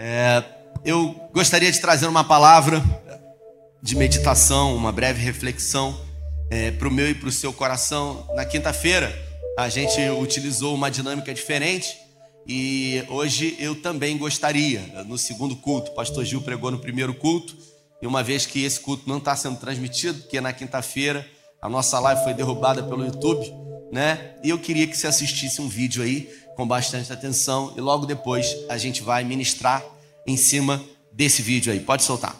É, eu gostaria de trazer uma palavra de meditação, uma breve reflexão é, para o meu e para o seu coração. Na quinta-feira, a gente utilizou uma dinâmica diferente e hoje eu também gostaria, no segundo culto, o pastor Gil pregou no primeiro culto, e uma vez que esse culto não está sendo transmitido, porque na quinta-feira a nossa live foi derrubada pelo YouTube, né? E eu queria que você assistisse um vídeo aí com bastante atenção e logo depois a gente vai ministrar em cima desse vídeo aí. Pode soltar.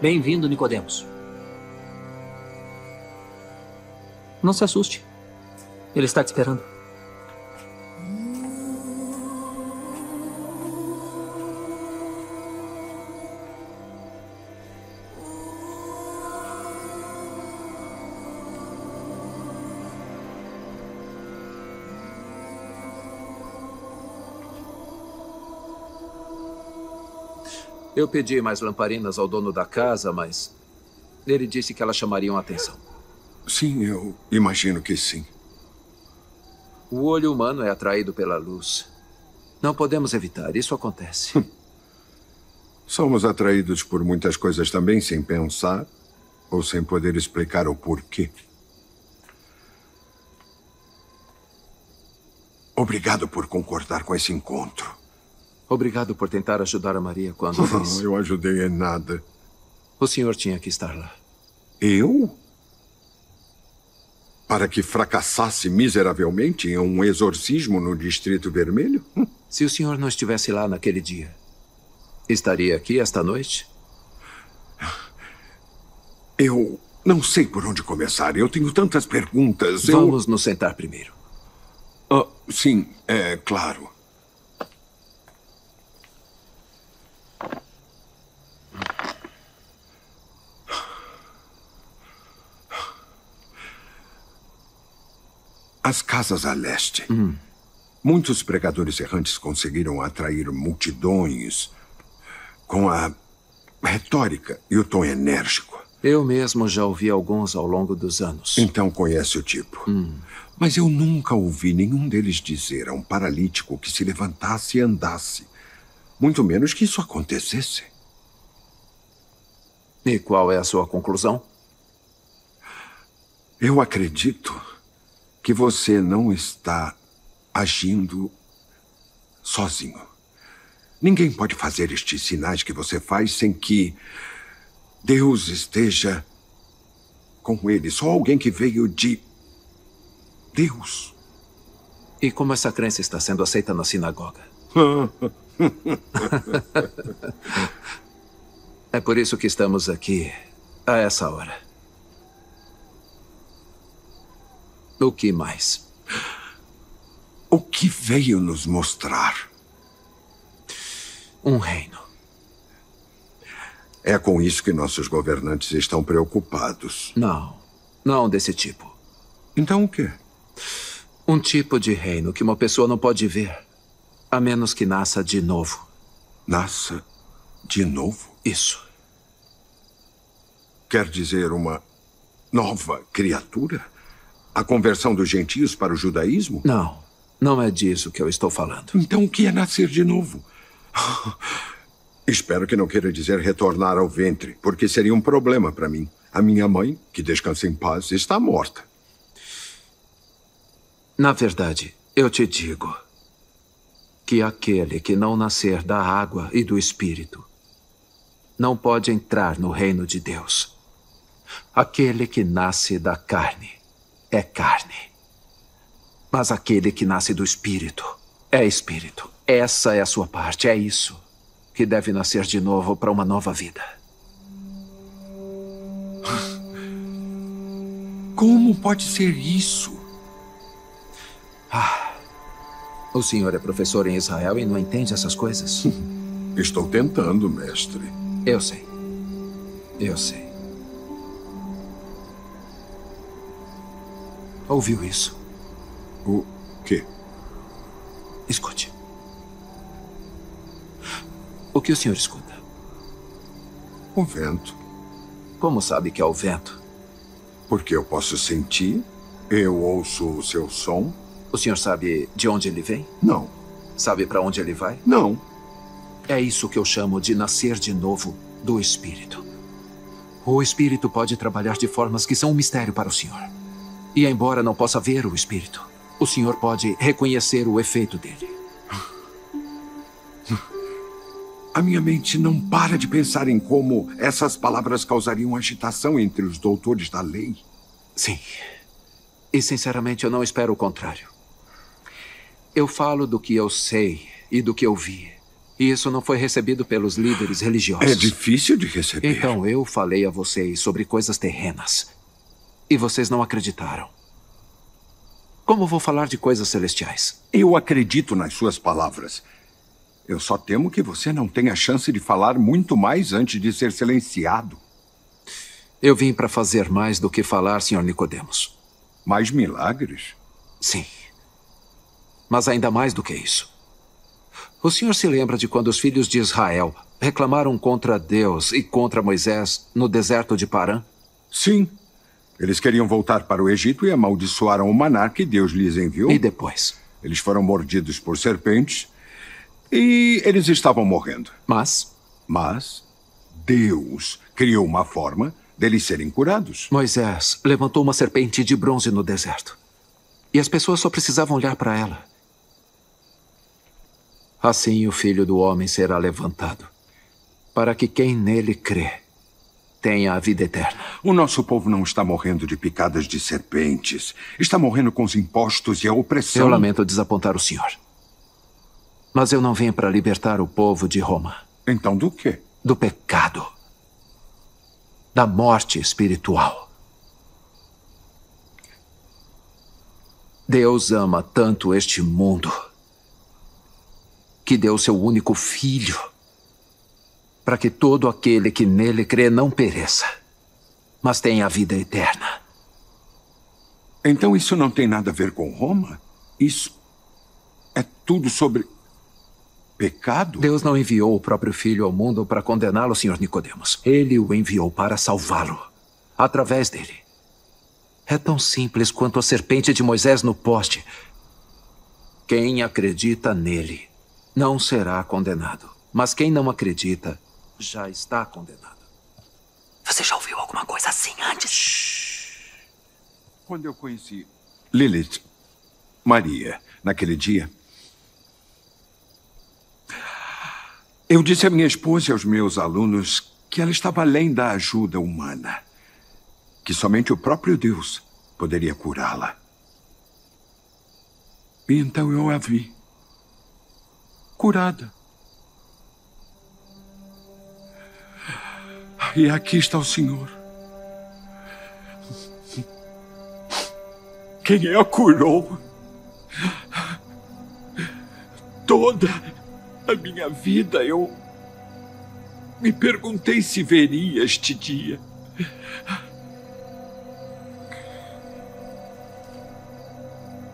Bem-vindo, Nicodemos. Não se assuste. Ele está te esperando. Eu pedi mais lamparinas ao dono da casa, mas ele disse que elas chamariam a atenção. Sim, eu imagino que sim. O olho humano é atraído pela luz. Não podemos evitar, isso acontece. Hum. Somos atraídos por muitas coisas também sem pensar ou sem poder explicar o porquê. Obrigado por concordar com esse encontro. Obrigado por tentar ajudar a Maria quando fiz. Eu ajudei em nada. O senhor tinha que estar lá. Eu? Para que fracassasse miseravelmente em um exorcismo no Distrito Vermelho? Hum. Se o senhor não estivesse lá naquele dia, estaria aqui esta noite? Eu não sei por onde começar. Eu tenho tantas perguntas. Vamos eu... nos sentar primeiro. Uh, sim, é claro. As casas a leste. Hum. Muitos pregadores errantes conseguiram atrair multidões com a retórica e o tom enérgico. Eu mesmo já ouvi alguns ao longo dos anos. Então conhece o tipo. Hum. Mas eu nunca ouvi nenhum deles dizer a um paralítico que se levantasse e andasse. Muito menos que isso acontecesse. E qual é a sua conclusão? Eu acredito que você não está agindo sozinho. Ninguém pode fazer estes sinais que você faz sem que Deus esteja com ele. Só alguém que veio de Deus. E como essa crença está sendo aceita na sinagoga? é por isso que estamos aqui a essa hora. O que mais? O que veio nos mostrar? Um reino. É com isso que nossos governantes estão preocupados. Não. Não desse tipo. Então o quê? Um tipo de reino que uma pessoa não pode ver, a menos que nasça de novo. Nasça de novo? Isso. Quer dizer uma nova criatura? A conversão dos gentios para o judaísmo? Não. Não é disso que eu estou falando. Então o que é nascer de novo? Espero que não queira dizer retornar ao ventre, porque seria um problema para mim. A minha mãe, que descansa em paz, está morta. Na verdade, eu te digo que aquele que não nascer da água e do espírito não pode entrar no reino de Deus. Aquele que nasce da carne é carne. Mas aquele que nasce do espírito é espírito. Essa é a sua parte, é isso que deve nascer de novo para uma nova vida. Como pode ser isso? Ah, o senhor é professor em Israel e não entende essas coisas? Estou tentando, mestre. Eu sei. Eu sei. Ouviu isso? O quê? Escute. O que o senhor escuta? O vento. Como sabe que é o vento? Porque eu posso sentir, eu ouço o seu som. O senhor sabe de onde ele vem? Não, Sabe para onde ele vai? não. É isso que eu chamo de nascer de novo do Espírito. O Espírito pode trabalhar de formas que são um mistério para o Senhor. E embora não possa ver o Espírito, o Senhor pode reconhecer o efeito dele. A minha mente não para de pensar em como essas palavras causariam agitação entre os doutores da lei. Sim. E sinceramente eu não espero o contrário. Eu falo do que eu sei e do que eu vi. E isso não foi recebido pelos líderes religiosos. É difícil de receber. Então eu falei a vocês sobre coisas terrenas. E vocês não acreditaram. Como vou falar de coisas celestiais? Eu acredito nas suas palavras. Eu só temo que você não tenha chance de falar muito mais antes de ser silenciado. Eu vim para fazer mais do que falar, Sr. Nicodemos. Mais milagres? Sim. Mas ainda mais do que isso. O senhor se lembra de quando os filhos de Israel reclamaram contra Deus e contra Moisés no deserto de Parã? Sim. Eles queriam voltar para o Egito e amaldiçoaram o maná que Deus lhes enviou. E depois? Eles foram mordidos por serpentes e eles estavam morrendo. Mas Mas Deus criou uma forma deles serem curados. Moisés levantou uma serpente de bronze no deserto. E as pessoas só precisavam olhar para ela. Assim o filho do homem será levantado, para que quem nele crê tenha a vida eterna. O nosso povo não está morrendo de picadas de serpentes. Está morrendo com os impostos e a opressão. Eu lamento desapontar o senhor. Mas eu não vim para libertar o povo de Roma Então do quê? do pecado, da morte espiritual. Deus ama tanto este mundo que deu seu único filho para que todo aquele que nele crê não pereça, mas tenha a vida eterna. Então isso não tem nada a ver com Roma? Isso é tudo sobre pecado? Deus não enviou o próprio filho ao mundo para condená-lo, Sr. Nicodemos. Ele o enviou para salvá-lo, através dele. É tão simples quanto a serpente de Moisés no poste. Quem acredita nele não será condenado. Mas quem não acredita já está condenado. Você já ouviu alguma coisa assim antes? Quando eu conheci Lilith, Maria, naquele dia, eu disse à minha esposa e aos meus alunos que ela estava além da ajuda humana, que somente o próprio Deus poderia curá-la. E então eu a vi curada. E aqui está o Senhor. Quem a curou? Toda a minha vida eu me perguntei se veria este dia.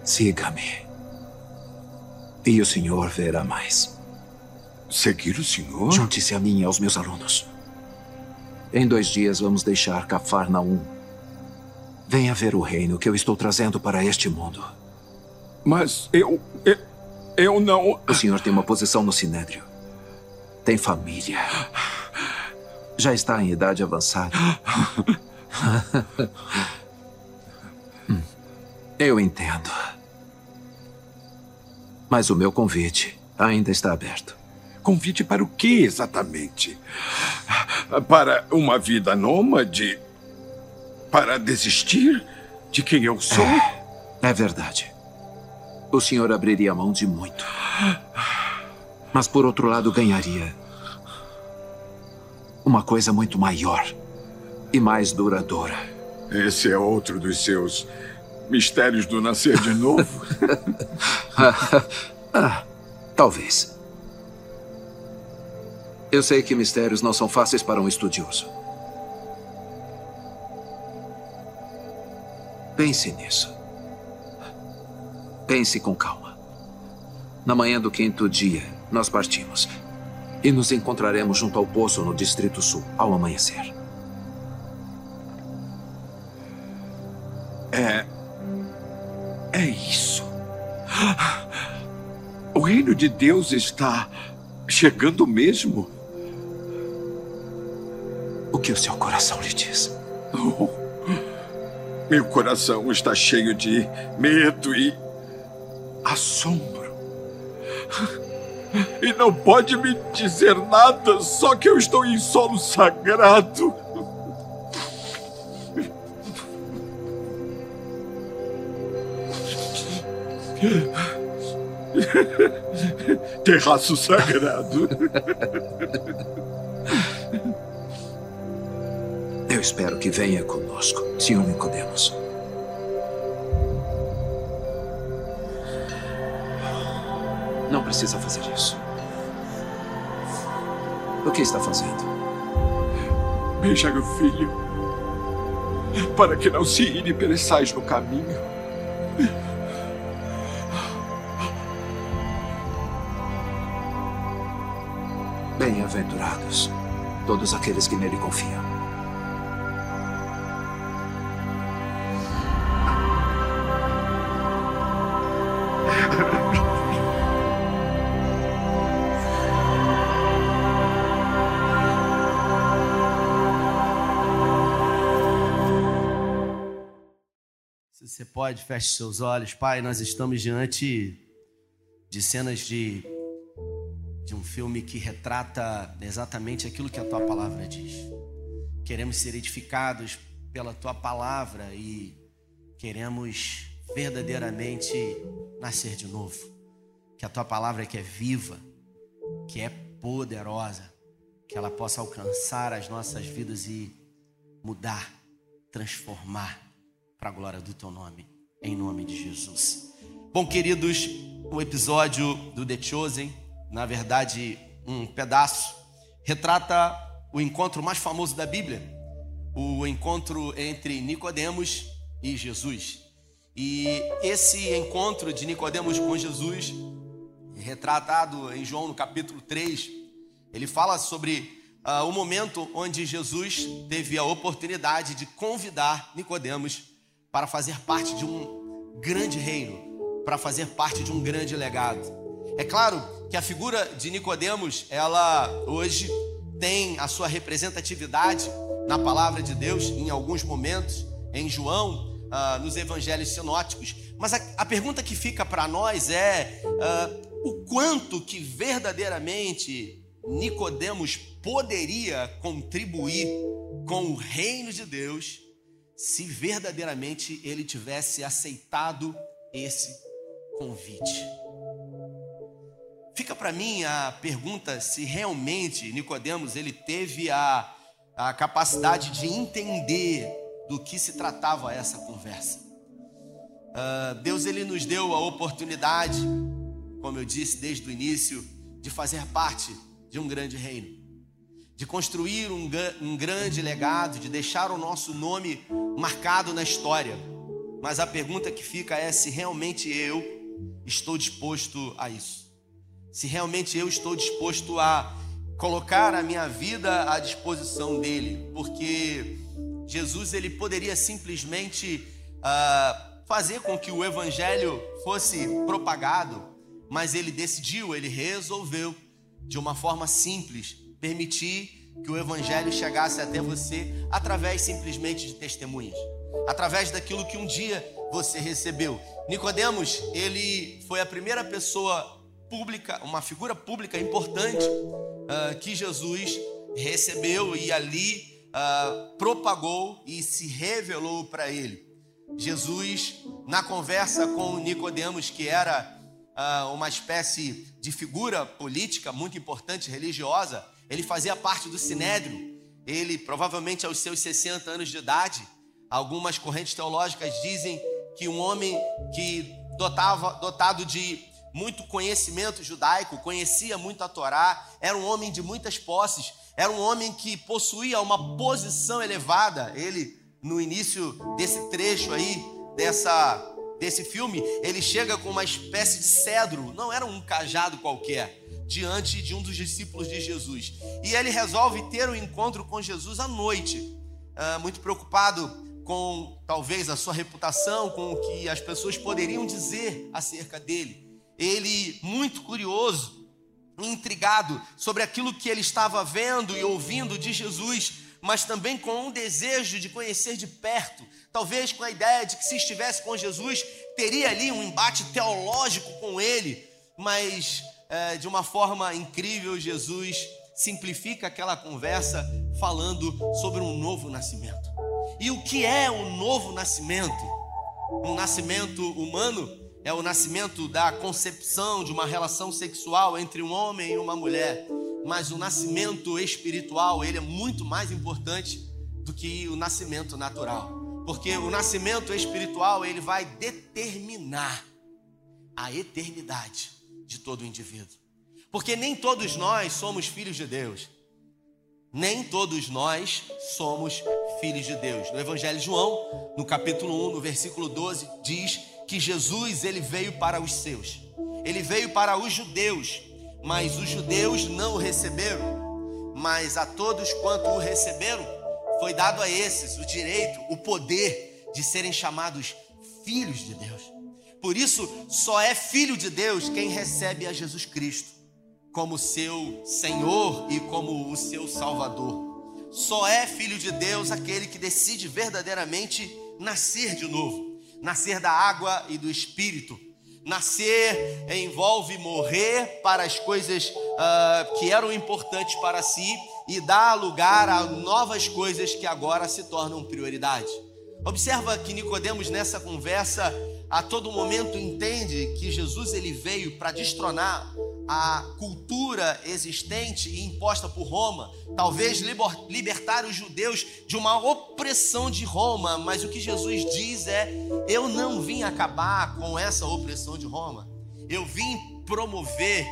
Siga-me. E o senhor verá mais. Seguir o Senhor? Junte-se a mim e aos meus alunos. Em dois dias vamos deixar Cafarnaum. Venha ver o reino que eu estou trazendo para este mundo. Mas eu, eu. Eu não. O senhor tem uma posição no Sinédrio. Tem família. Já está em idade avançada. Eu entendo. Mas o meu convite ainda está aberto. Convite para o que exatamente? Para uma vida nômade? Para desistir de quem eu sou? É verdade. O senhor abriria mão de muito. Mas por outro lado, ganharia uma coisa muito maior e mais duradoura. Esse é outro dos seus mistérios do nascer de novo? ah, talvez. Eu sei que mistérios não são fáceis para um estudioso. Pense nisso. Pense com calma. Na manhã do quinto dia, nós partimos. E nos encontraremos junto ao poço no Distrito Sul, ao amanhecer. É. É isso. O reino de Deus está chegando mesmo. Que o seu coração lhe diz? Oh, meu coração está cheio de medo e assombro. E não pode me dizer nada, só que eu estou em solo sagrado. Terraço sagrado. Eu espero que venha conosco, Senhor Nicodemos. Não precisa fazer isso. O que está fazendo? Beija meu filho, para que não se ire pereçais no caminho. Bem-aventurados todos aqueles que nele confiam. Pode, feche seus olhos. Pai, nós estamos diante de cenas de, de um filme que retrata exatamente aquilo que a tua palavra diz. Queremos ser edificados pela tua palavra e queremos verdadeiramente nascer de novo. Que a tua palavra que é viva, que é poderosa, que ela possa alcançar as nossas vidas e mudar, transformar para a glória do teu nome, em nome de Jesus. Bom, queridos, o episódio do The Chosen, na verdade, um pedaço, retrata o encontro mais famoso da Bíblia, o encontro entre Nicodemos e Jesus. E esse encontro de Nicodemos com Jesus, retratado em João no capítulo 3, ele fala sobre uh, o momento onde Jesus teve a oportunidade de convidar Nicodemos para fazer parte de um grande reino, para fazer parte de um grande legado. É claro que a figura de Nicodemos, ela hoje tem a sua representatividade na palavra de Deus em alguns momentos, em João, uh, nos evangelhos sinóticos. Mas a, a pergunta que fica para nós é uh, o quanto que verdadeiramente Nicodemos poderia contribuir com o reino de Deus se verdadeiramente ele tivesse aceitado esse convite. Fica para mim a pergunta se realmente Nicodemos ele teve a, a capacidade de entender do que se tratava essa conversa. Uh, Deus ele nos deu a oportunidade, como eu disse desde o início, de fazer parte de um grande reino, de construir um, um grande legado, de deixar o nosso nome marcado na história. Mas a pergunta que fica é se realmente eu estou disposto a isso. Se realmente eu estou disposto a colocar a minha vida à disposição dele, porque Jesus ele poderia simplesmente uh, fazer com que o evangelho fosse propagado, mas ele decidiu, ele resolveu de uma forma simples permitir que o evangelho chegasse até você através simplesmente de testemunhas, através daquilo que um dia você recebeu. Nicodemos, ele foi a primeira pessoa pública, uma figura pública importante uh, que Jesus recebeu e ali uh, propagou e se revelou para ele. Jesus, na conversa com Nicodemos, que era uh, uma espécie de figura política muito importante, religiosa, ele fazia parte do Sinédrio. Ele, provavelmente aos seus 60 anos de idade, algumas correntes teológicas dizem que um homem que dotava, dotado de muito conhecimento judaico, conhecia muito a Torá, era um homem de muitas posses, era um homem que possuía uma posição elevada. Ele, no início desse trecho aí, dessa, desse filme, ele chega com uma espécie de cedro, não era um cajado qualquer diante de um dos discípulos de Jesus. E ele resolve ter um encontro com Jesus à noite, uh, muito preocupado com talvez a sua reputação, com o que as pessoas poderiam dizer acerca dele. Ele, muito curioso, intrigado sobre aquilo que ele estava vendo e ouvindo de Jesus, mas também com um desejo de conhecer de perto, talvez com a ideia de que se estivesse com Jesus, teria ali um embate teológico com ele, mas é, de uma forma incrível, Jesus simplifica aquela conversa falando sobre um novo nascimento. E o que é um novo nascimento? Um nascimento humano é o nascimento da concepção de uma relação sexual entre um homem e uma mulher. Mas o nascimento espiritual, ele é muito mais importante do que o nascimento natural. Porque o nascimento espiritual, ele vai determinar a eternidade de todo indivíduo. Porque nem todos nós somos filhos de Deus. Nem todos nós somos filhos de Deus. No Evangelho de João, no capítulo 1, no versículo 12, diz que Jesus ele veio para os seus. Ele veio para os judeus, mas os judeus não o receberam. Mas a todos quanto o receberam, foi dado a esses o direito, o poder de serem chamados filhos de Deus. Por isso, só é filho de Deus quem recebe a Jesus Cristo como seu Senhor e como o seu Salvador. Só é filho de Deus aquele que decide verdadeiramente nascer de novo, nascer da água e do Espírito. Nascer envolve morrer para as coisas uh, que eram importantes para si e dar lugar a novas coisas que agora se tornam prioridade. Observa que Nicodemos nessa conversa a todo momento entende que Jesus ele veio para destronar a cultura existente e imposta por Roma, talvez libertar os judeus de uma opressão de Roma, mas o que Jesus diz é: eu não vim acabar com essa opressão de Roma, eu vim promover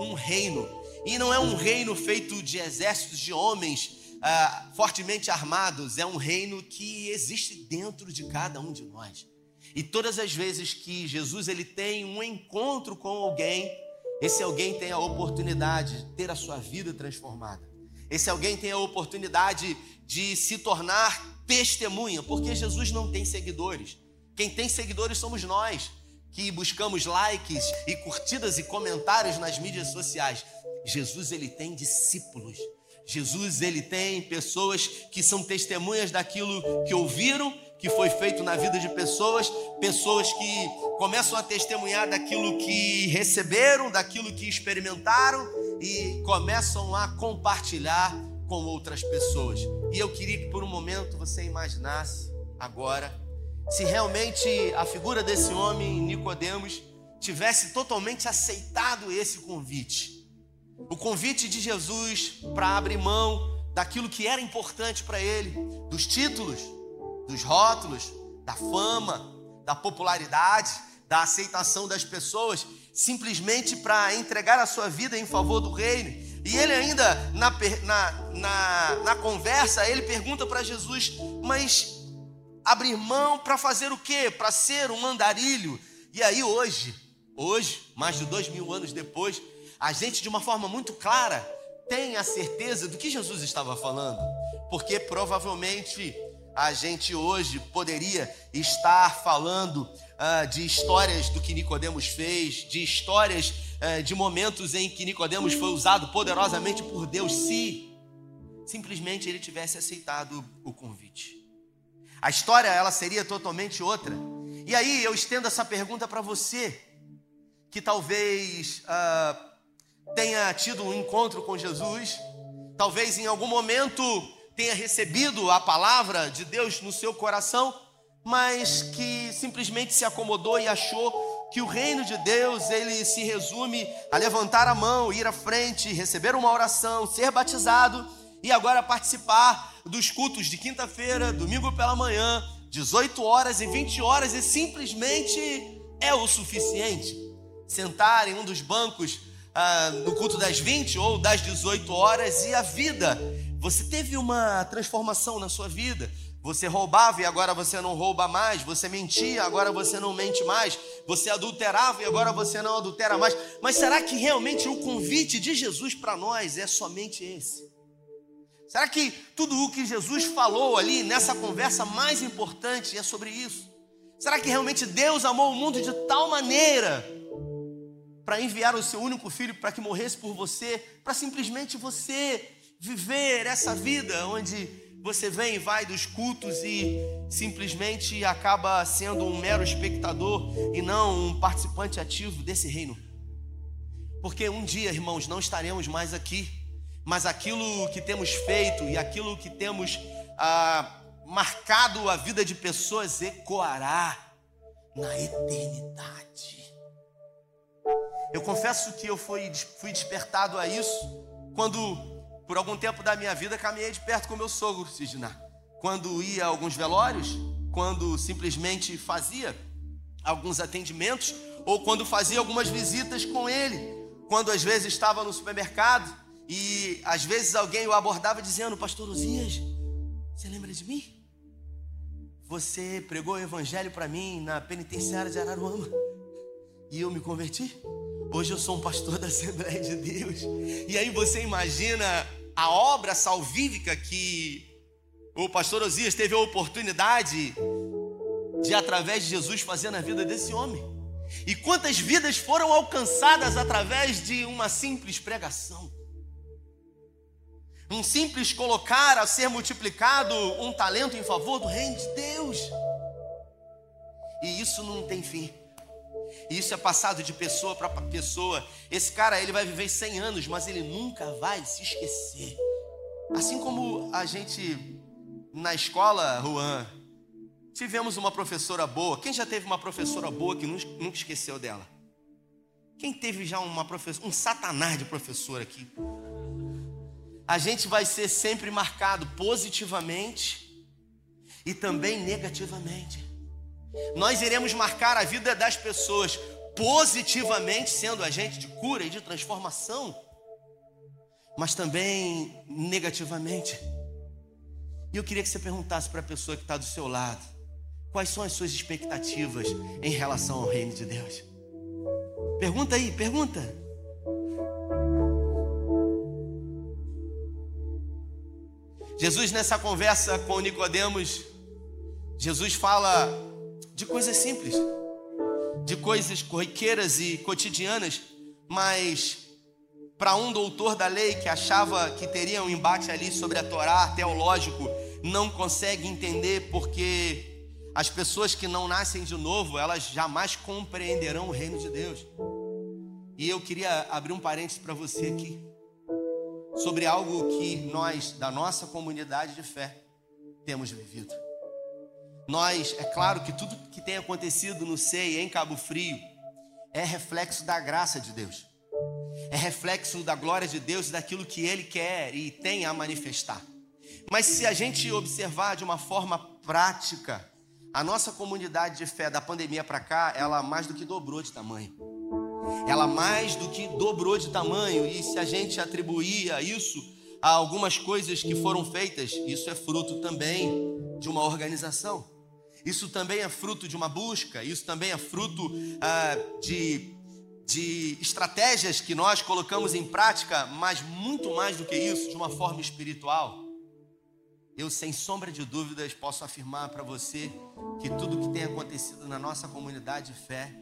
um reino, e não é um reino feito de exércitos de homens ah, fortemente armados, é um reino que existe dentro de cada um de nós. E todas as vezes que Jesus ele tem um encontro com alguém, esse alguém tem a oportunidade de ter a sua vida transformada. Esse alguém tem a oportunidade de se tornar testemunha, porque Jesus não tem seguidores. Quem tem seguidores somos nós, que buscamos likes e curtidas e comentários nas mídias sociais. Jesus ele tem discípulos. Jesus ele tem pessoas que são testemunhas daquilo que ouviram que foi feito na vida de pessoas, pessoas que começam a testemunhar daquilo que receberam, daquilo que experimentaram e começam a compartilhar com outras pessoas. E eu queria que por um momento você imaginasse agora se realmente a figura desse homem, Nicodemos, tivesse totalmente aceitado esse convite. O convite de Jesus para abrir mão daquilo que era importante para ele, dos títulos, dos rótulos, da fama, da popularidade, da aceitação das pessoas, simplesmente para entregar a sua vida em favor do reino. E ele ainda, na, na, na, na conversa, ele pergunta para Jesus, mas abrir mão para fazer o quê? Para ser um andarilho. E aí hoje, hoje, mais de dois mil anos depois, a gente de uma forma muito clara tem a certeza do que Jesus estava falando. Porque provavelmente a gente hoje poderia estar falando uh, de histórias do que Nicodemos fez, de histórias uh, de momentos em que Nicodemos foi usado poderosamente por Deus, se simplesmente ele tivesse aceitado o convite. A história ela seria totalmente outra. E aí eu estendo essa pergunta para você que talvez uh, tenha tido um encontro com Jesus, talvez em algum momento tenha recebido a palavra de Deus no seu coração, mas que simplesmente se acomodou e achou que o reino de Deus ele se resume a levantar a mão, ir à frente, receber uma oração, ser batizado e agora participar dos cultos de quinta-feira, domingo pela manhã, 18 horas e 20 horas e simplesmente é o suficiente. Sentar em um dos bancos ah, no culto das 20 ou das 18 horas e a vida você teve uma transformação na sua vida. Você roubava e agora você não rouba mais. Você mentia, agora você não mente mais. Você adulterava e agora você não adultera mais. Mas será que realmente o convite de Jesus para nós é somente esse? Será que tudo o que Jesus falou ali nessa conversa mais importante é sobre isso? Será que realmente Deus amou o mundo de tal maneira para enviar o seu único filho para que morresse por você, para simplesmente você viver essa vida onde você vem e vai dos cultos e simplesmente acaba sendo um mero espectador e não um participante ativo desse reino? Porque um dia, irmãos, não estaremos mais aqui mas aquilo que temos feito e aquilo que temos ah, marcado a vida de pessoas ecoará na eternidade. Eu confesso que eu fui, fui despertado a isso quando, por algum tempo da minha vida, caminhei de perto com meu sogro, Sidna. Quando ia a alguns velórios, quando simplesmente fazia alguns atendimentos, ou quando fazia algumas visitas com ele, quando às vezes estava no supermercado e às vezes alguém o abordava dizendo: Pastor Uzias, você lembra de mim? Você pregou o evangelho para mim na penitenciária de Araruama e eu me converti. Hoje eu sou um pastor da Assembleia de Deus. E aí você imagina a obra salvífica que o pastor Osias teve a oportunidade de, através de Jesus, fazer na vida desse homem. E quantas vidas foram alcançadas através de uma simples pregação. Um simples colocar a ser multiplicado um talento em favor do reino de Deus. E isso não tem fim. Isso é passado de pessoa para pessoa. Esse cara, ele vai viver 100 anos, mas ele nunca vai se esquecer. Assim como a gente na escola, Juan, tivemos uma professora boa. Quem já teve uma professora boa que nunca esqueceu dela? Quem teve já uma professora, um satanás de professor aqui? a gente vai ser sempre marcado positivamente e também negativamente. Nós iremos marcar a vida das pessoas positivamente, sendo agente de cura e de transformação, mas também negativamente. E eu queria que você perguntasse para a pessoa que está do seu lado: quais são as suas expectativas em relação ao reino de Deus? Pergunta aí, pergunta. Jesus nessa conversa com Nicodemos, Jesus fala de coisas simples, de coisas corriqueiras e cotidianas, mas para um doutor da lei que achava que teria um embate ali sobre a Torá teológico, não consegue entender porque as pessoas que não nascem de novo, elas jamais compreenderão o reino de Deus. E eu queria abrir um parênteses para você aqui sobre algo que nós, da nossa comunidade de fé, temos vivido. Nós, é claro que tudo que tem acontecido no SEI, em Cabo Frio, é reflexo da graça de Deus, é reflexo da glória de Deus e daquilo que Ele quer e tem a manifestar. Mas se a gente observar de uma forma prática, a nossa comunidade de fé da pandemia para cá, ela mais do que dobrou de tamanho ela mais do que dobrou de tamanho, e se a gente atribuir a isso a algumas coisas que foram feitas, isso é fruto também de uma organização. Isso também é fruto de uma busca, isso também é fruto ah, de, de estratégias que nós colocamos em prática, mas muito mais do que isso, de uma forma espiritual. Eu, sem sombra de dúvidas, posso afirmar para você que tudo que tem acontecido na nossa comunidade de fé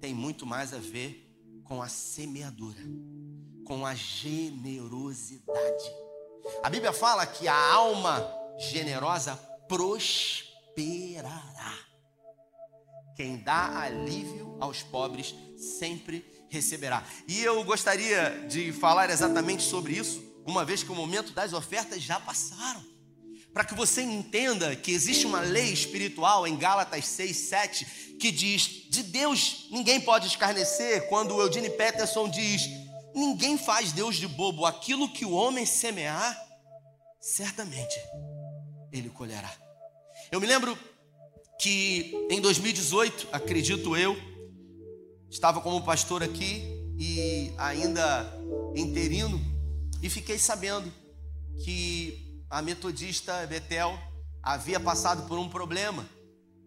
tem muito mais a ver com a semeadura, com a generosidade. A Bíblia fala que a alma generosa prosperará. Quem dá alívio aos pobres sempre receberá. E eu gostaria de falar exatamente sobre isso, uma vez que o momento das ofertas já passaram para que você entenda que existe uma lei espiritual em Gálatas 6, 7, que diz: de Deus ninguém pode escarnecer, quando o Peterson diz: ninguém faz Deus de bobo, aquilo que o homem semear, certamente ele colherá. Eu me lembro que em 2018, acredito eu, estava como pastor aqui e ainda interino, e fiquei sabendo que a metodista Betel havia passado por um problema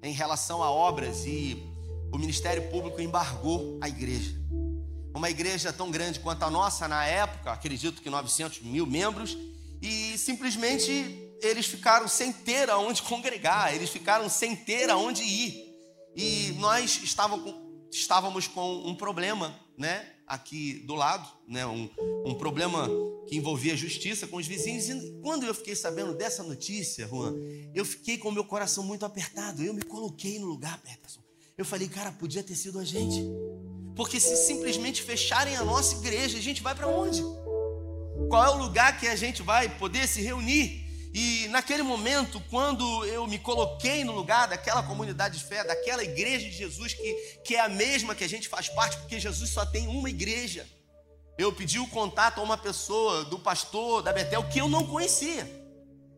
em relação a obras e o Ministério Público embargou a igreja. Uma igreja tão grande quanto a nossa na época, acredito que 900 mil membros, e simplesmente eles ficaram sem ter aonde congregar, eles ficaram sem ter aonde ir. E nós estávamos, com um problema, né, aqui do lado, né, um, um problema que envolvia justiça com os vizinhos. E quando eu fiquei sabendo dessa notícia, Juan, eu fiquei com o meu coração muito apertado. Eu me coloquei no lugar, Peterson. Eu falei, cara, podia ter sido a gente. Porque se simplesmente fecharem a nossa igreja, a gente vai para onde? Qual é o lugar que a gente vai poder se reunir? E naquele momento, quando eu me coloquei no lugar daquela comunidade de fé, daquela igreja de Jesus, que, que é a mesma que a gente faz parte, porque Jesus só tem uma igreja, eu pedi o contato a uma pessoa, do pastor da Betel, que eu não conhecia.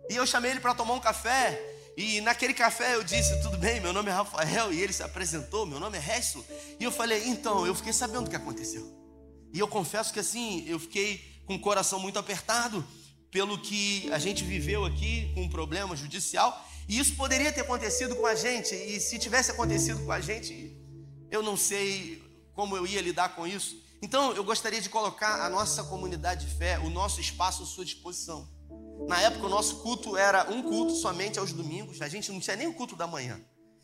E eu chamei ele para tomar um café. E naquele café eu disse: Tudo bem, meu nome é Rafael. E ele se apresentou: Meu nome é Resto. E eu falei: Então, eu fiquei sabendo o que aconteceu. E eu confesso que assim, eu fiquei com o coração muito apertado pelo que a gente viveu aqui com um problema judicial. E isso poderia ter acontecido com a gente. E se tivesse acontecido com a gente, eu não sei como eu ia lidar com isso. Então, eu gostaria de colocar a nossa comunidade de fé, o nosso espaço à sua disposição. Na época, o nosso culto era um culto somente aos domingos. A gente não tinha nem o culto da manhã.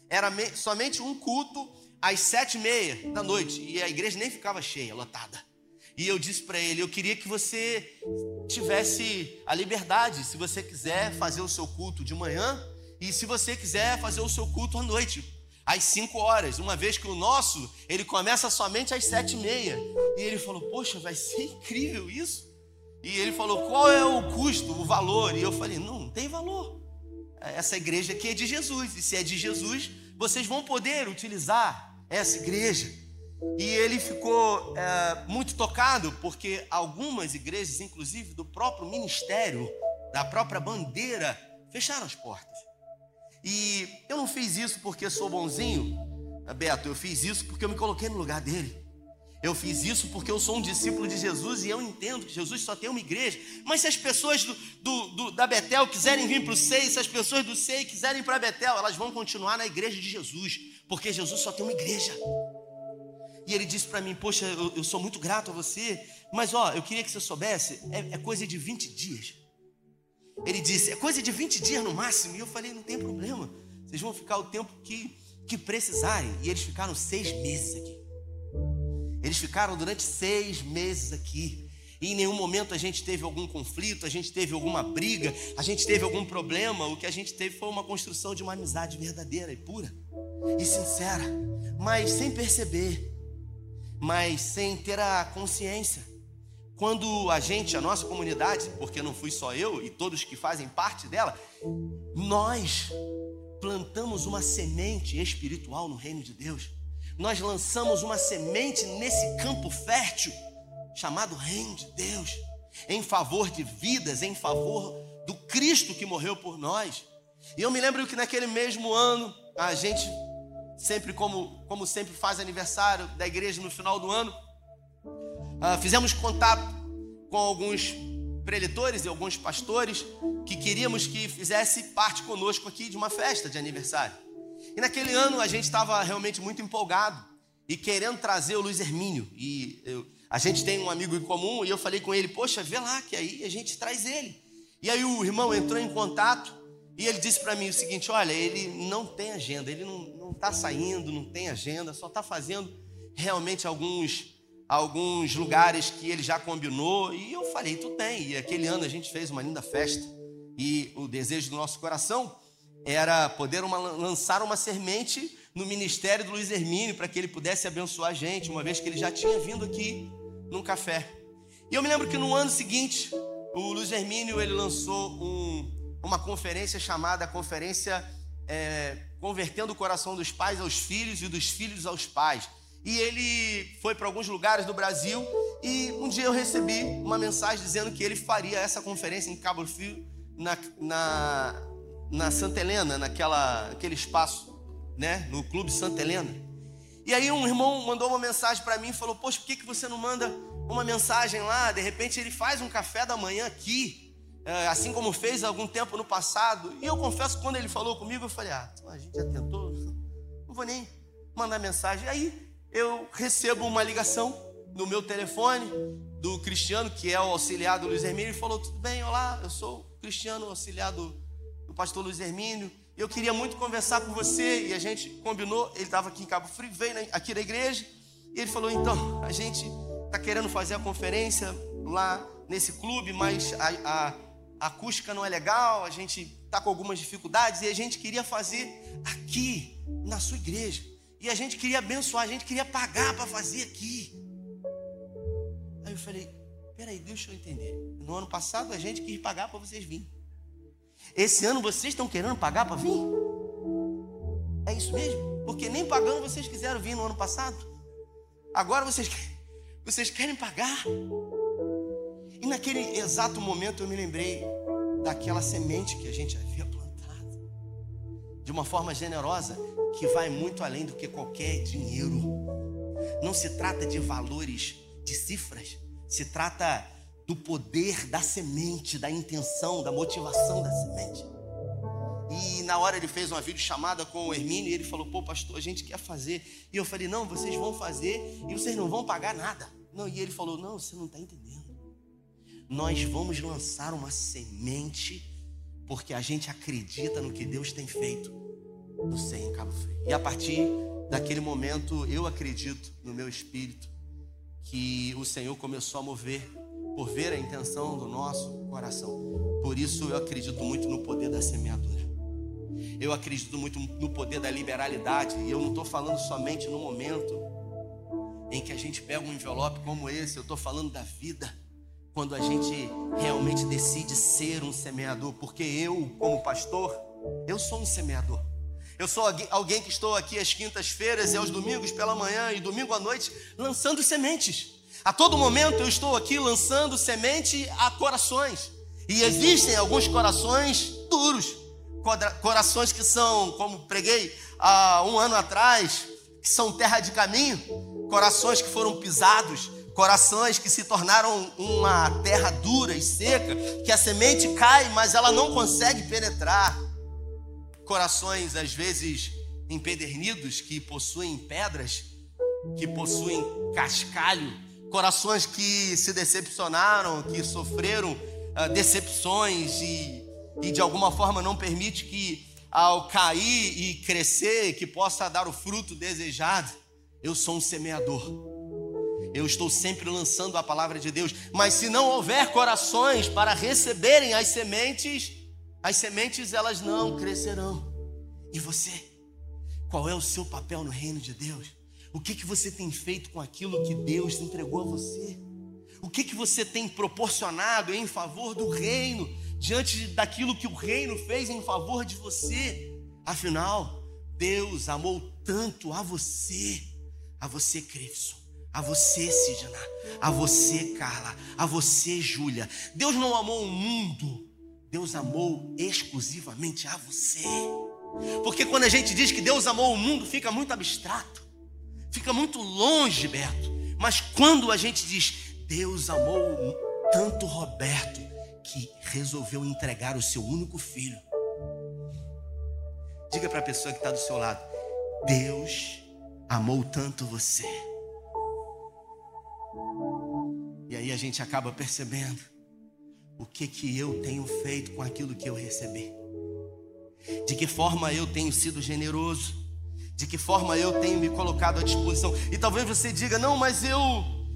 Era somente um culto às sete e meia da noite. E a igreja nem ficava cheia, lotada. E eu disse para ele: eu queria que você tivesse a liberdade, se você quiser fazer o seu culto de manhã e se você quiser fazer o seu culto à noite, às 5 horas, uma vez que o nosso ele começa somente às sete e meia. E ele falou: Poxa, vai ser incrível isso. E ele falou: Qual é o custo, o valor? E eu falei: Não, não tem valor. Essa igreja aqui é de Jesus, e se é de Jesus, vocês vão poder utilizar essa igreja. E ele ficou é, muito tocado, porque algumas igrejas, inclusive do próprio ministério, da própria bandeira, fecharam as portas. E eu não fiz isso porque sou bonzinho, Beto, eu fiz isso porque eu me coloquei no lugar dele. Eu fiz isso porque eu sou um discípulo de Jesus e eu entendo que Jesus só tem uma igreja. Mas se as pessoas do, do, do da Betel quiserem vir para o SEI, se as pessoas do SEI quiserem ir para Betel, elas vão continuar na igreja de Jesus, porque Jesus só tem uma igreja. E ele disse para mim: Poxa, eu, eu, sou muito grato a você, mas ó, eu queria que você soubesse, é, é coisa de 20 dias. Ele disse: É coisa de 20 dias no máximo. E eu falei: Não tem problema, vocês vão ficar o tempo que, que precisarem. E eles ficaram seis meses aqui. Eles ficaram durante seis meses aqui. E em nenhum momento a gente teve algum conflito, a gente teve alguma briga, a gente teve algum problema. O que a gente teve foi uma construção de uma amizade verdadeira e pura e sincera, mas sem perceber mas sem ter a consciência. Quando a gente, a nossa comunidade, porque não fui só eu e todos que fazem parte dela, nós plantamos uma semente espiritual no reino de Deus. Nós lançamos uma semente nesse campo fértil chamado reino de Deus, em favor de vidas, em favor do Cristo que morreu por nós. E eu me lembro que naquele mesmo ano a gente sempre como, como sempre faz aniversário da igreja no final do ano. Uh, fizemos contato com alguns preletores e alguns pastores que queríamos que fizesse parte conosco aqui de uma festa de aniversário. E naquele ano a gente estava realmente muito empolgado e querendo trazer o Luiz Hermínio. E eu, a gente tem um amigo em comum e eu falei com ele: Poxa, vê lá que aí a gente traz ele. E aí o irmão entrou em contato e ele disse para mim o seguinte: olha, ele não tem agenda, ele não está saindo, não tem agenda, só está fazendo realmente alguns, alguns lugares que ele já combinou. E eu falei: tudo bem. E aquele ano a gente fez uma linda festa. E o desejo do nosso coração era poder uma, lançar uma semente no ministério do Luiz Hermínio para que ele pudesse abençoar a gente, uma vez que ele já tinha vindo aqui num café. E eu me lembro que no ano seguinte, o Luiz Hermínio ele lançou um uma conferência chamada Conferência é, Convertendo o Coração dos Pais aos Filhos e dos Filhos aos Pais. E ele foi para alguns lugares do Brasil e um dia eu recebi uma mensagem dizendo que ele faria essa conferência em Cabo Frio, na, na, na Santa Helena, naquela, naquele espaço, né, no Clube Santa Helena. E aí um irmão mandou uma mensagem para mim e falou: Poxa, por que, que você não manda uma mensagem lá? De repente ele faz um café da manhã aqui assim como fez algum tempo no passado. E eu confesso que quando ele falou comigo, eu falei: ah, a gente já tentou, não vou nem mandar mensagem. Aí eu recebo uma ligação no meu telefone do Cristiano, que é o auxiliar do Luiz Hermínio, e falou: Tudo bem, olá, eu sou o Cristiano, auxiliar do, do pastor Luiz Hermínio. Eu queria muito conversar com você. E a gente combinou. Ele estava aqui em Cabo Frio, veio aqui na igreja. E ele falou: Então, a gente está querendo fazer a conferência lá nesse clube, mas a, a, a acústica não é legal. A gente está com algumas dificuldades. E a gente queria fazer aqui, na sua igreja. E a gente queria abençoar, a gente queria pagar para fazer aqui. Aí eu falei: Peraí, deixa eu entender. No ano passado a gente quis pagar para vocês virem. Esse ano vocês estão querendo pagar para vir? É isso mesmo? Porque nem pagando vocês quiseram vir no ano passado. Agora vocês, vocês querem pagar. E naquele exato momento eu me lembrei daquela semente que a gente havia plantado. De uma forma generosa que vai muito além do que qualquer dinheiro. Não se trata de valores, de cifras. Se trata do poder da semente, da intenção, da motivação da semente. E na hora ele fez uma videochamada com o Hermínio e ele falou: Pô, pastor, a gente quer fazer. E eu falei: Não, vocês vão fazer e vocês não vão pagar nada. Não, e ele falou: Não, você não está entendendo. Nós vamos lançar uma semente porque a gente acredita no que Deus tem feito no Sem em Cabo Frio. E a partir daquele momento, eu acredito no meu espírito que o Senhor começou a mover por ver a intenção do nosso coração. Por isso eu acredito muito no poder da semeadura. Eu acredito muito no poder da liberalidade. E eu não estou falando somente no momento em que a gente pega um envelope como esse. Eu estou falando da vida. Quando a gente realmente decide ser um semeador. Porque eu, como pastor, eu sou um semeador. Eu sou alguém que estou aqui às quintas-feiras e aos domingos pela manhã e domingo à noite lançando sementes. A todo momento eu estou aqui lançando semente a corações. E existem alguns corações duros, corações que são, como preguei há um ano atrás, que são terra de caminho, corações que foram pisados, corações que se tornaram uma terra dura e seca, que a semente cai, mas ela não consegue penetrar. Corações, às vezes, empedernidos, que possuem pedras, que possuem cascalho, corações que se decepcionaram, que sofreram uh, decepções e, e de alguma forma não permite que ao cair e crescer, que possa dar o fruto desejado. Eu sou um semeador. Eu estou sempre lançando a palavra de Deus, mas se não houver corações para receberem as sementes, as sementes elas não crescerão. E você? Qual é o seu papel no reino de Deus? O que, que você tem feito com aquilo que Deus entregou a você? O que, que você tem proporcionado em favor do reino, diante daquilo que o reino fez em favor de você? Afinal, Deus amou tanto a você, a você, Crefson, a você, Sidna, a você, Carla, a você, Júlia. Deus não amou o mundo, Deus amou exclusivamente a você. Porque quando a gente diz que Deus amou o mundo, fica muito abstrato. Fica muito longe, Beto. Mas quando a gente diz, Deus amou tanto Roberto que resolveu entregar o seu único filho. Diga para a pessoa que está do seu lado: Deus amou tanto você. E aí a gente acaba percebendo o que que eu tenho feito com aquilo que eu recebi. De que forma eu tenho sido generoso de que forma eu tenho me colocado à disposição. E talvez você diga: "Não, mas eu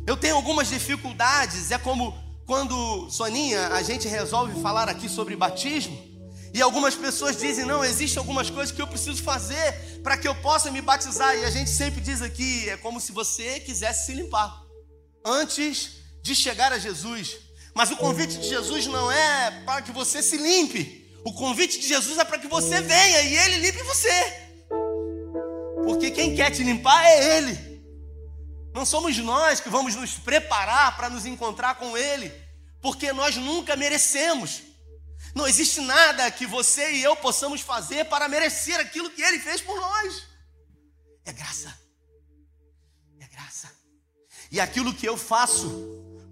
eu tenho algumas dificuldades". É como quando Soninha, a gente resolve falar aqui sobre batismo, e algumas pessoas dizem: "Não, existem algumas coisas que eu preciso fazer para que eu possa me batizar". E a gente sempre diz aqui, é como se você quisesse se limpar antes de chegar a Jesus. Mas o convite de Jesus não é para que você se limpe. O convite de Jesus é para que você venha e ele limpe você. Porque quem quer te limpar é Ele. Não somos nós que vamos nos preparar para nos encontrar com Ele, porque nós nunca merecemos. Não existe nada que você e eu possamos fazer para merecer aquilo que Ele fez por nós. É graça. É graça. E aquilo que eu faço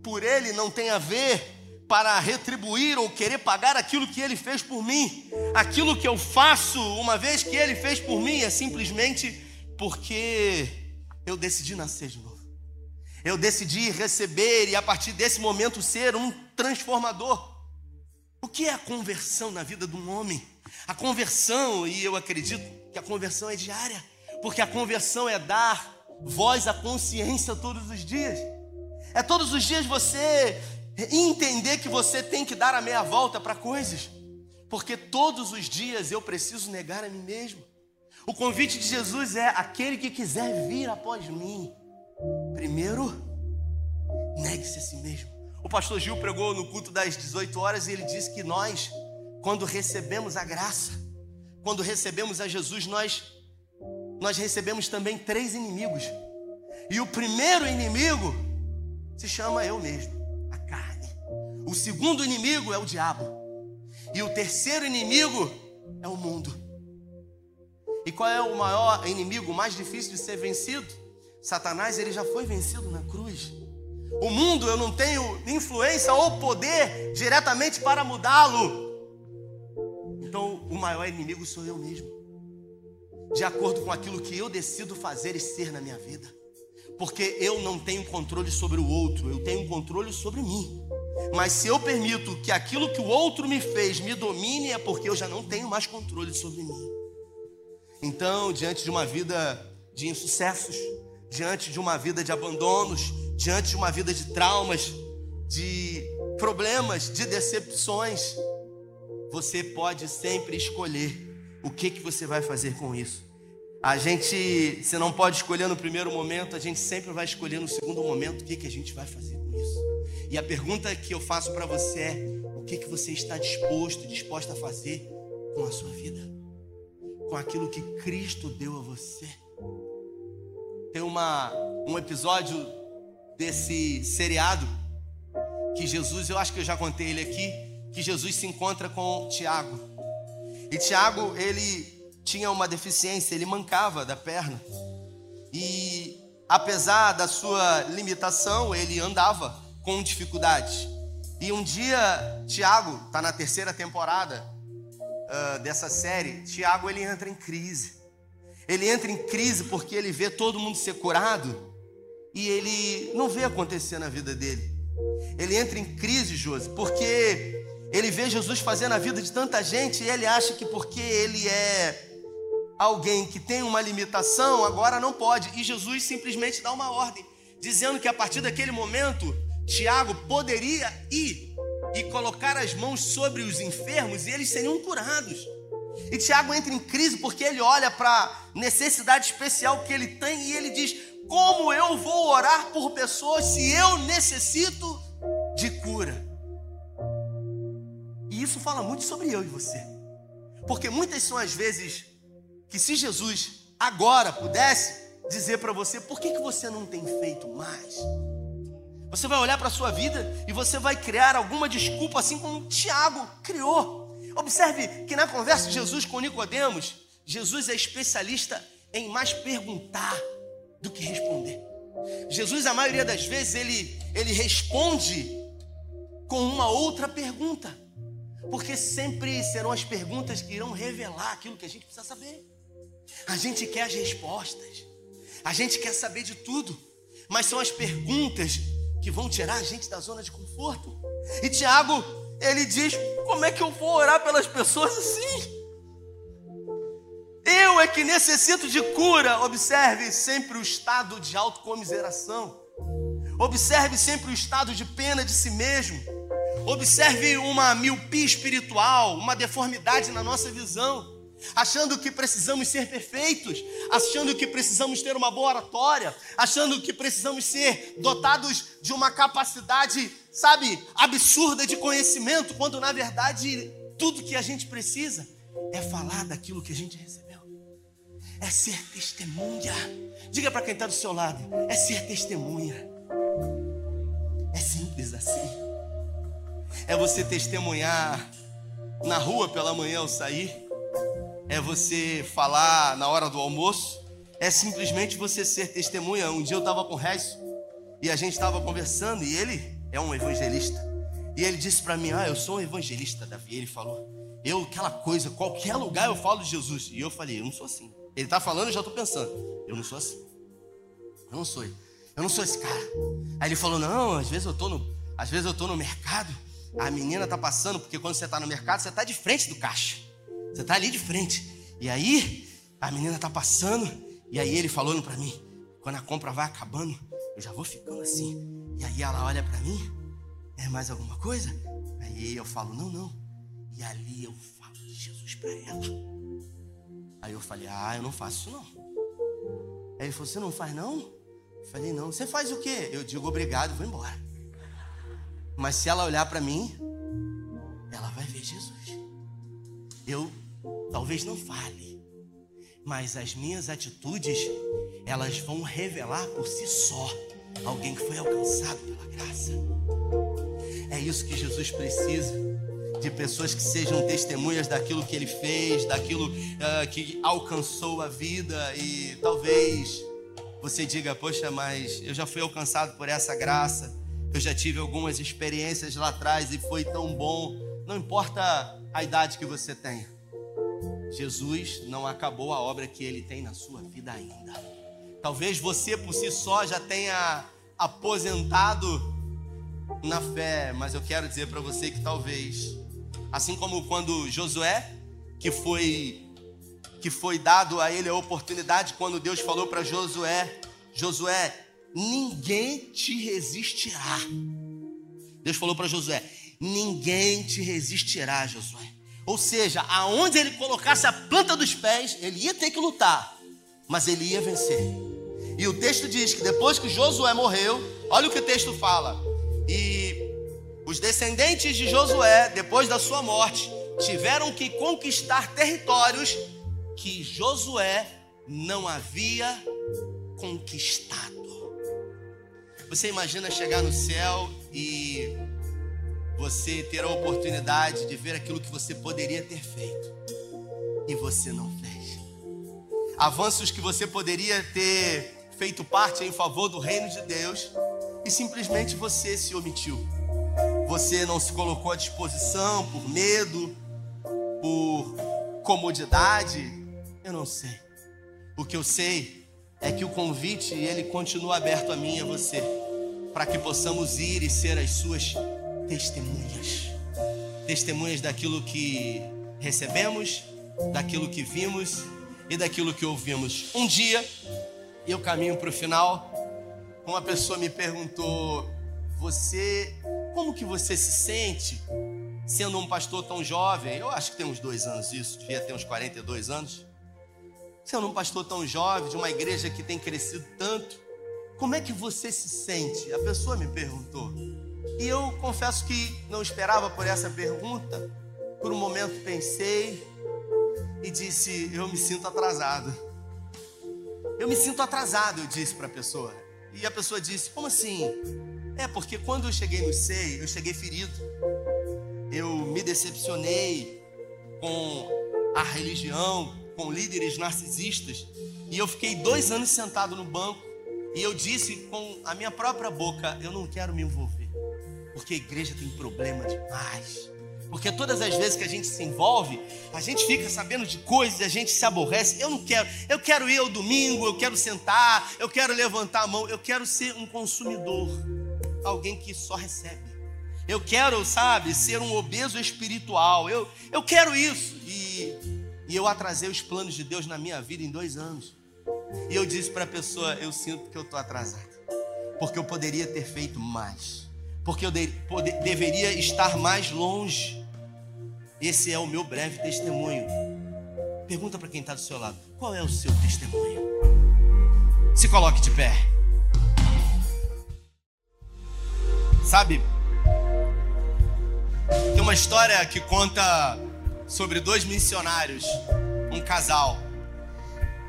por Ele não tem a ver para retribuir ou querer pagar aquilo que ele fez por mim. Aquilo que eu faço, uma vez que ele fez por mim, é simplesmente porque eu decidi nascer de novo. Eu decidi receber e a partir desse momento ser um transformador. O que é a conversão na vida de um homem? A conversão, e eu acredito que a conversão é diária, porque a conversão é dar voz à consciência todos os dias. É todos os dias você entender que você tem que dar a meia volta para coisas, porque todos os dias eu preciso negar a mim mesmo. O convite de Jesus é: aquele que quiser vir após mim, primeiro, negue-se a si mesmo. O pastor Gil pregou no culto das 18 horas e ele disse que nós, quando recebemos a graça, quando recebemos a Jesus, nós nós recebemos também três inimigos. E o primeiro inimigo se chama eu mesmo, a carne. O segundo inimigo é o diabo. E o terceiro inimigo é o mundo. E qual é o maior inimigo, o mais difícil de ser vencido? Satanás, ele já foi vencido na cruz. O mundo eu não tenho influência ou poder diretamente para mudá-lo. Então, o maior inimigo sou eu mesmo. De acordo com aquilo que eu decido fazer e ser na minha vida. Porque eu não tenho controle sobre o outro, eu tenho controle sobre mim. Mas se eu permito que aquilo que o outro me fez me domine, é porque eu já não tenho mais controle sobre mim. Então, diante de uma vida de insucessos, diante de uma vida de abandonos, diante de uma vida de traumas, de problemas, de decepções, você pode sempre escolher o que, que você vai fazer com isso. A gente, você não pode escolher no primeiro momento, a gente sempre vai escolher no segundo momento o que, que a gente vai fazer com isso. E a pergunta que eu faço para você é: o que, que você está disposto, disposta a fazer com a sua vida? Com aquilo que Cristo deu a você? Tem uma, um episódio desse seriado que Jesus, eu acho que eu já contei ele aqui, que Jesus se encontra com Tiago. E Tiago, ele tinha uma deficiência, ele mancava da perna. E apesar da sua limitação, ele andava com dificuldades. E um dia, Tiago, está na terceira temporada uh, dessa série, Tiago ele entra em crise. Ele entra em crise porque ele vê todo mundo ser curado e ele não vê acontecer na vida dele. Ele entra em crise, Josi, porque ele vê Jesus fazendo a vida de tanta gente e ele acha que porque ele é alguém que tem uma limitação, agora não pode. E Jesus simplesmente dá uma ordem, dizendo que a partir daquele momento, Tiago poderia ir e colocar as mãos sobre os enfermos e eles seriam curados. E Tiago entra em crise porque ele olha para a necessidade especial que ele tem e ele diz: Como eu vou orar por pessoas se eu necessito de cura? Isso fala muito sobre eu e você. Porque muitas são as vezes que se Jesus agora pudesse dizer para você, por que, que você não tem feito mais? Você vai olhar para a sua vida e você vai criar alguma desculpa, assim como Tiago criou. Observe que na conversa de Jesus com Nicodemos, Jesus é especialista em mais perguntar do que responder. Jesus, a maioria das vezes, ele, ele responde com uma outra pergunta. Porque sempre serão as perguntas que irão revelar aquilo que a gente precisa saber. A gente quer as respostas, a gente quer saber de tudo, mas são as perguntas que vão tirar a gente da zona de conforto. E Tiago, ele diz: Como é que eu vou orar pelas pessoas assim? Eu é que necessito de cura. Observe sempre o estado de autocomiseração. Observe sempre o estado de pena de si mesmo. Observe uma miopia espiritual, uma deformidade na nossa visão achando que precisamos ser perfeitos, achando que precisamos ter uma boa oratória, achando que precisamos ser dotados de uma capacidade, sabe, absurda de conhecimento, quando na verdade tudo que a gente precisa é falar daquilo que a gente recebeu. É ser testemunha. Diga para quem está do seu lado: é ser testemunha. É simples assim. É você testemunhar na rua pela manhã ao sair é você falar na hora do almoço, é simplesmente você ser testemunha. Um dia eu estava com o Reis e a gente estava conversando e ele é um evangelista. E ele disse para mim: Ah, eu sou um evangelista, Davi. Ele falou: Eu, aquela coisa, qualquer lugar eu falo de Jesus. E eu falei: Eu não sou assim. Ele está falando, eu já estou pensando: Eu não sou assim. Eu não sou. Eu não sou esse cara. Aí ele falou: Não, às vezes eu tô no, às vezes eu no mercado, a menina tá passando, porque quando você tá no mercado, você tá de frente do caixa. Você tá ali de frente. E aí, a menina tá passando, e aí ele falando para mim: Quando a compra vai acabando, eu já vou ficando assim. E aí ela olha para mim: É mais alguma coisa? Aí eu falo: Não, não. E ali eu falo de Jesus para ela. Aí eu falei: Ah, eu não faço isso não. Aí ele falou: Você não faz não? Eu falei, não. Você faz o quê? Eu digo obrigado, vou embora. Mas se ela olhar para mim, ela vai ver Jesus. Eu talvez não fale, mas as minhas atitudes, elas vão revelar por si só alguém que foi alcançado pela graça. É isso que Jesus precisa de pessoas que sejam testemunhas daquilo que ele fez, daquilo uh, que alcançou a vida e talvez você diga, poxa, mas eu já fui alcançado por essa graça, eu já tive algumas experiências lá atrás e foi tão bom. Não importa a idade que você tenha, Jesus não acabou a obra que ele tem na sua vida ainda. Talvez você por si só já tenha aposentado na fé, mas eu quero dizer para você que talvez, assim como quando Josué, que foi que foi dado a ele a oportunidade quando Deus falou para Josué: Josué, ninguém te resistirá. Deus falou para Josué: ninguém te resistirá, Josué. Ou seja, aonde ele colocasse a planta dos pés, ele ia ter que lutar, mas ele ia vencer. E o texto diz que depois que Josué morreu, olha o que o texto fala. E os descendentes de Josué, depois da sua morte, tiveram que conquistar territórios que Josué não havia conquistado. Você imagina chegar no céu e você ter a oportunidade de ver aquilo que você poderia ter feito e você não fez. Avanços que você poderia ter feito parte em favor do reino de Deus e simplesmente você se omitiu. Você não se colocou à disposição por medo, por comodidade, eu não sei. O que eu sei é que o convite ele continua aberto a mim e a você, para que possamos ir e ser as suas testemunhas. Testemunhas daquilo que recebemos, daquilo que vimos e daquilo que ouvimos. Um dia, eu caminho para o final, uma pessoa me perguntou: "Você, como que você se sente sendo um pastor tão jovem?" Eu acho que tem uns dois anos isso, devia ter uns 42 anos. Sendo um pastor tão jovem, de uma igreja que tem crescido tanto, como é que você se sente? A pessoa me perguntou. E eu confesso que não esperava por essa pergunta. Por um momento pensei e disse: Eu me sinto atrasado. Eu me sinto atrasado, eu disse para a pessoa. E a pessoa disse: Como assim? É porque quando eu cheguei no SEI, eu cheguei ferido. Eu me decepcionei com a religião, com líderes narcisistas. E eu fiquei dois anos sentado no banco. E eu disse com a minha própria boca: Eu não quero me envolver. Porque a igreja tem problema demais. Porque todas as vezes que a gente se envolve, a gente fica sabendo de coisas, a gente se aborrece. Eu não quero. Eu quero ir ao domingo, eu quero sentar, eu quero levantar a mão, eu quero ser um consumidor. Alguém que só recebe. Eu quero, sabe, ser um obeso espiritual. Eu, eu quero isso. E e eu atrasei os planos de Deus na minha vida em dois anos. E eu disse para a pessoa: Eu sinto que eu estou atrasado. Porque eu poderia ter feito mais. Porque eu de, deveria estar mais longe. Esse é o meu breve testemunho. Pergunta para quem está do seu lado: Qual é o seu testemunho? Se coloque de pé. Sabe, tem uma história que conta sobre dois missionários, um casal,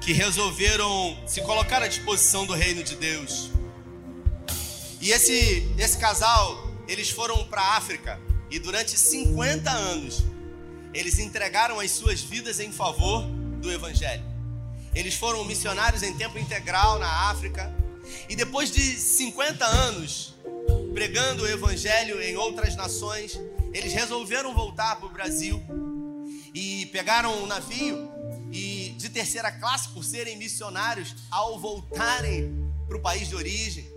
que resolveram se colocar à disposição do reino de Deus. E esse, esse casal, eles foram para a África e durante 50 anos eles entregaram as suas vidas em favor do Evangelho. Eles foram missionários em tempo integral na África e depois de 50 anos pregando o Evangelho em outras nações, eles resolveram voltar para o Brasil e pegaram um navio e de terceira classe por serem missionários ao voltarem para o país de origem.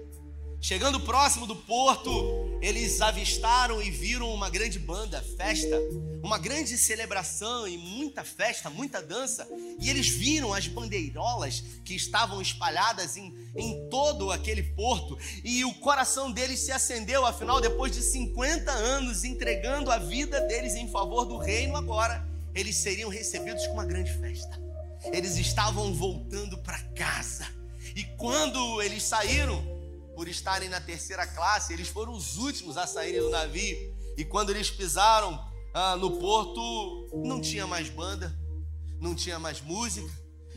Chegando próximo do porto, eles avistaram e viram uma grande banda, festa, uma grande celebração e muita festa, muita dança. E eles viram as bandeirolas que estavam espalhadas em, em todo aquele porto. E o coração deles se acendeu, afinal, depois de 50 anos entregando a vida deles em favor do reino, agora eles seriam recebidos com uma grande festa. Eles estavam voltando para casa. E quando eles saíram, por estarem na terceira classe, eles foram os últimos a saírem do navio. E quando eles pisaram ah, no porto, não tinha mais banda, não tinha mais música,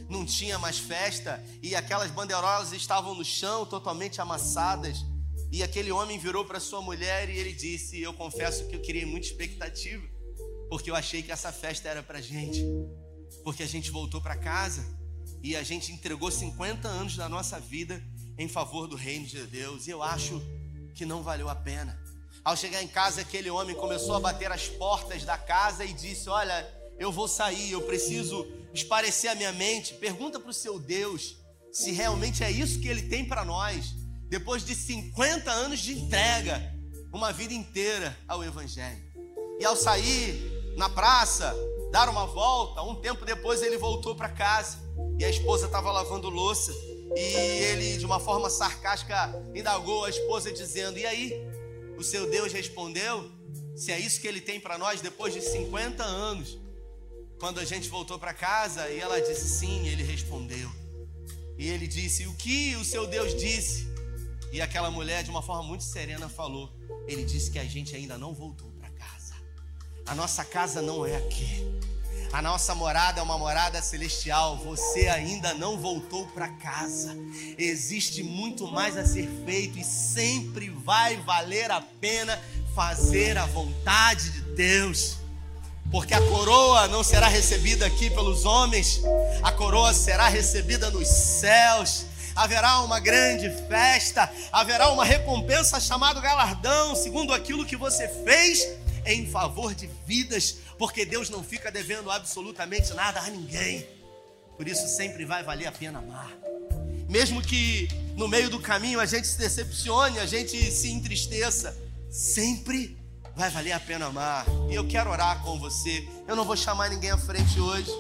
não tinha mais festa, e aquelas bandeirolas estavam no chão, totalmente amassadas. E aquele homem virou para sua mulher e ele disse: Eu confesso que eu criei muita expectativa, porque eu achei que essa festa era para gente, porque a gente voltou para casa e a gente entregou 50 anos da nossa vida em favor do reino de Deus. E eu acho que não valeu a pena. Ao chegar em casa, aquele homem começou a bater as portas da casa e disse: Olha, eu vou sair, eu preciso esparecer a minha mente. Pergunta para o seu Deus se realmente é isso que ele tem para nós, depois de 50 anos de entrega, uma vida inteira ao Evangelho. E ao sair na praça, dar uma volta, um tempo depois ele voltou para casa e a esposa estava lavando louça. E ele, de uma forma sarcástica, indagou a esposa, dizendo: E aí? O seu Deus respondeu? Se é isso que ele tem para nós depois de 50 anos. Quando a gente voltou para casa e ela disse sim, ele respondeu. E ele disse: O que o seu Deus disse? E aquela mulher, de uma forma muito serena, falou: Ele disse que a gente ainda não voltou. A nossa casa não é aqui. A nossa morada é uma morada celestial. Você ainda não voltou para casa. Existe muito mais a ser feito e sempre vai valer a pena fazer a vontade de Deus. Porque a coroa não será recebida aqui pelos homens, a coroa será recebida nos céus haverá uma grande festa, haverá uma recompensa chamada galardão, segundo aquilo que você fez em favor de vidas porque Deus não fica devendo absolutamente nada a ninguém. Por isso sempre vai valer a pena amar. Mesmo que no meio do caminho a gente se decepcione, a gente se entristeça, sempre vai valer a pena amar. E eu quero orar com você. Eu não vou chamar ninguém à frente hoje,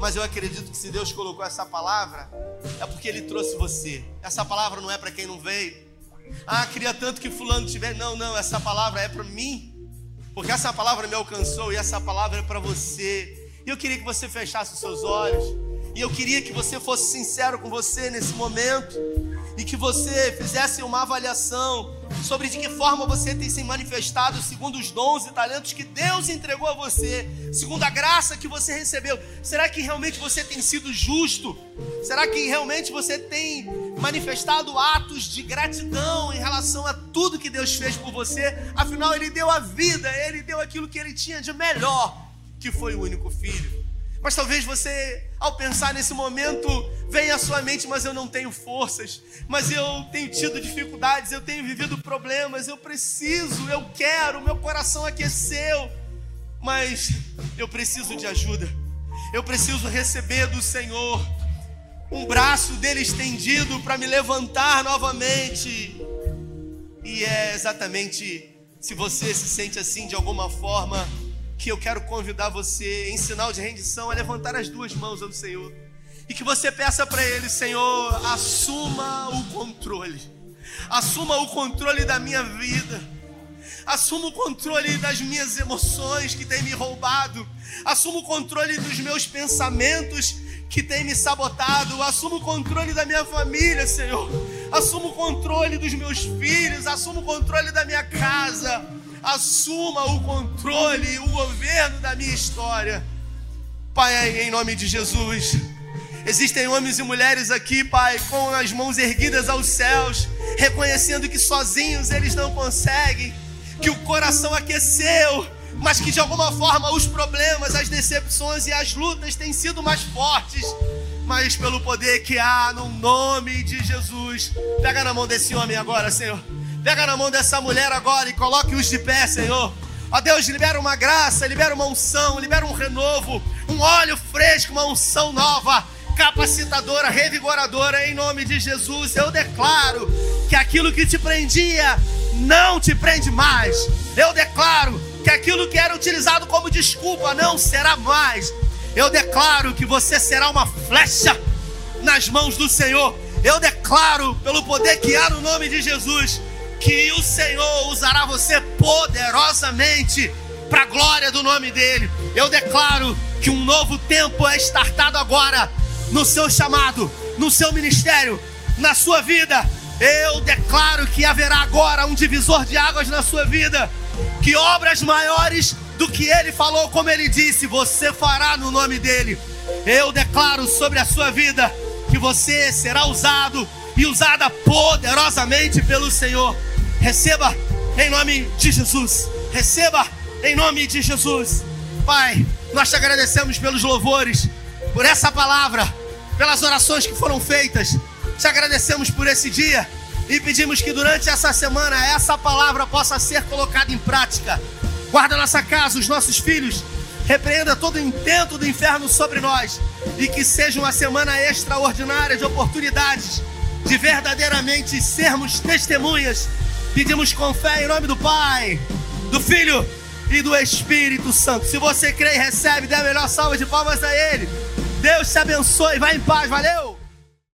mas eu acredito que se Deus colocou essa palavra, é porque Ele trouxe você. Essa palavra não é para quem não veio. Ah, queria tanto que fulano tivesse. Não, não, essa palavra é para mim porque essa palavra me alcançou e essa palavra é para você. E eu queria que você fechasse os seus olhos. E eu queria que você fosse sincero com você nesse momento. E que você fizesse uma avaliação sobre de que forma você tem se manifestado segundo os dons e talentos que Deus entregou a você, segundo a graça que você recebeu. Será que realmente você tem sido justo? Será que realmente você tem manifestado atos de gratidão em relação a tudo que Deus fez por você? Afinal, Ele deu a vida, Ele deu aquilo que Ele tinha de melhor, que foi o único filho. Mas talvez você, ao pensar nesse momento, venha à sua mente, mas eu não tenho forças, mas eu tenho tido dificuldades, eu tenho vivido problemas, eu preciso, eu quero, meu coração aqueceu, mas eu preciso de ajuda. Eu preciso receber do Senhor um braço dele estendido para me levantar novamente. E é exatamente se você se sente assim de alguma forma, que eu quero convidar você, em sinal de rendição, a levantar as duas mãos ao Senhor. E que você peça para Ele, Senhor, assuma o controle. Assuma o controle da minha vida. Assuma o controle das minhas emoções que tem me roubado. Assuma o controle dos meus pensamentos que tem me sabotado. Assuma o controle da minha família, Senhor. Assuma o controle dos meus filhos. Assuma o controle da minha casa assuma o controle, o governo da minha história. Pai, em nome de Jesus. Existem homens e mulheres aqui, Pai, com as mãos erguidas aos céus, reconhecendo que sozinhos eles não conseguem, que o coração aqueceu, mas que de alguma forma os problemas, as decepções e as lutas têm sido mais fortes. Mas pelo poder que há no nome de Jesus, pega na mão desse homem agora, Senhor. Pega na mão dessa mulher agora e coloque-os de pé, Senhor. Ó Deus, libera uma graça, libera uma unção, libera um renovo, um óleo fresco, uma unção nova, capacitadora, revigoradora, em nome de Jesus. Eu declaro que aquilo que te prendia não te prende mais. Eu declaro que aquilo que era utilizado como desculpa não será mais. Eu declaro que você será uma flecha nas mãos do Senhor. Eu declaro, pelo poder que há no nome de Jesus, que o Senhor usará você poderosamente para a glória do nome dEle. Eu declaro que um novo tempo é startado agora no seu chamado, no seu ministério, na sua vida. Eu declaro que haverá agora um divisor de águas na sua vida, que obras maiores do que ele falou, como ele disse, você fará no nome dele. Eu declaro sobre a sua vida que você será usado e usada poderosamente pelo Senhor. Receba em nome de Jesus. Receba em nome de Jesus. Pai, nós te agradecemos pelos louvores, por essa palavra, pelas orações que foram feitas. Te agradecemos por esse dia e pedimos que durante essa semana essa palavra possa ser colocada em prática. Guarda nossa casa, os nossos filhos. Repreenda todo o intento do inferno sobre nós e que seja uma semana extraordinária de oportunidades de verdadeiramente sermos testemunhas. Pedimos com fé em nome do Pai, do Filho e do Espírito Santo. Se você crê e recebe, dê a melhor salva de palmas a Ele. Deus te abençoe. Vai em paz. Valeu!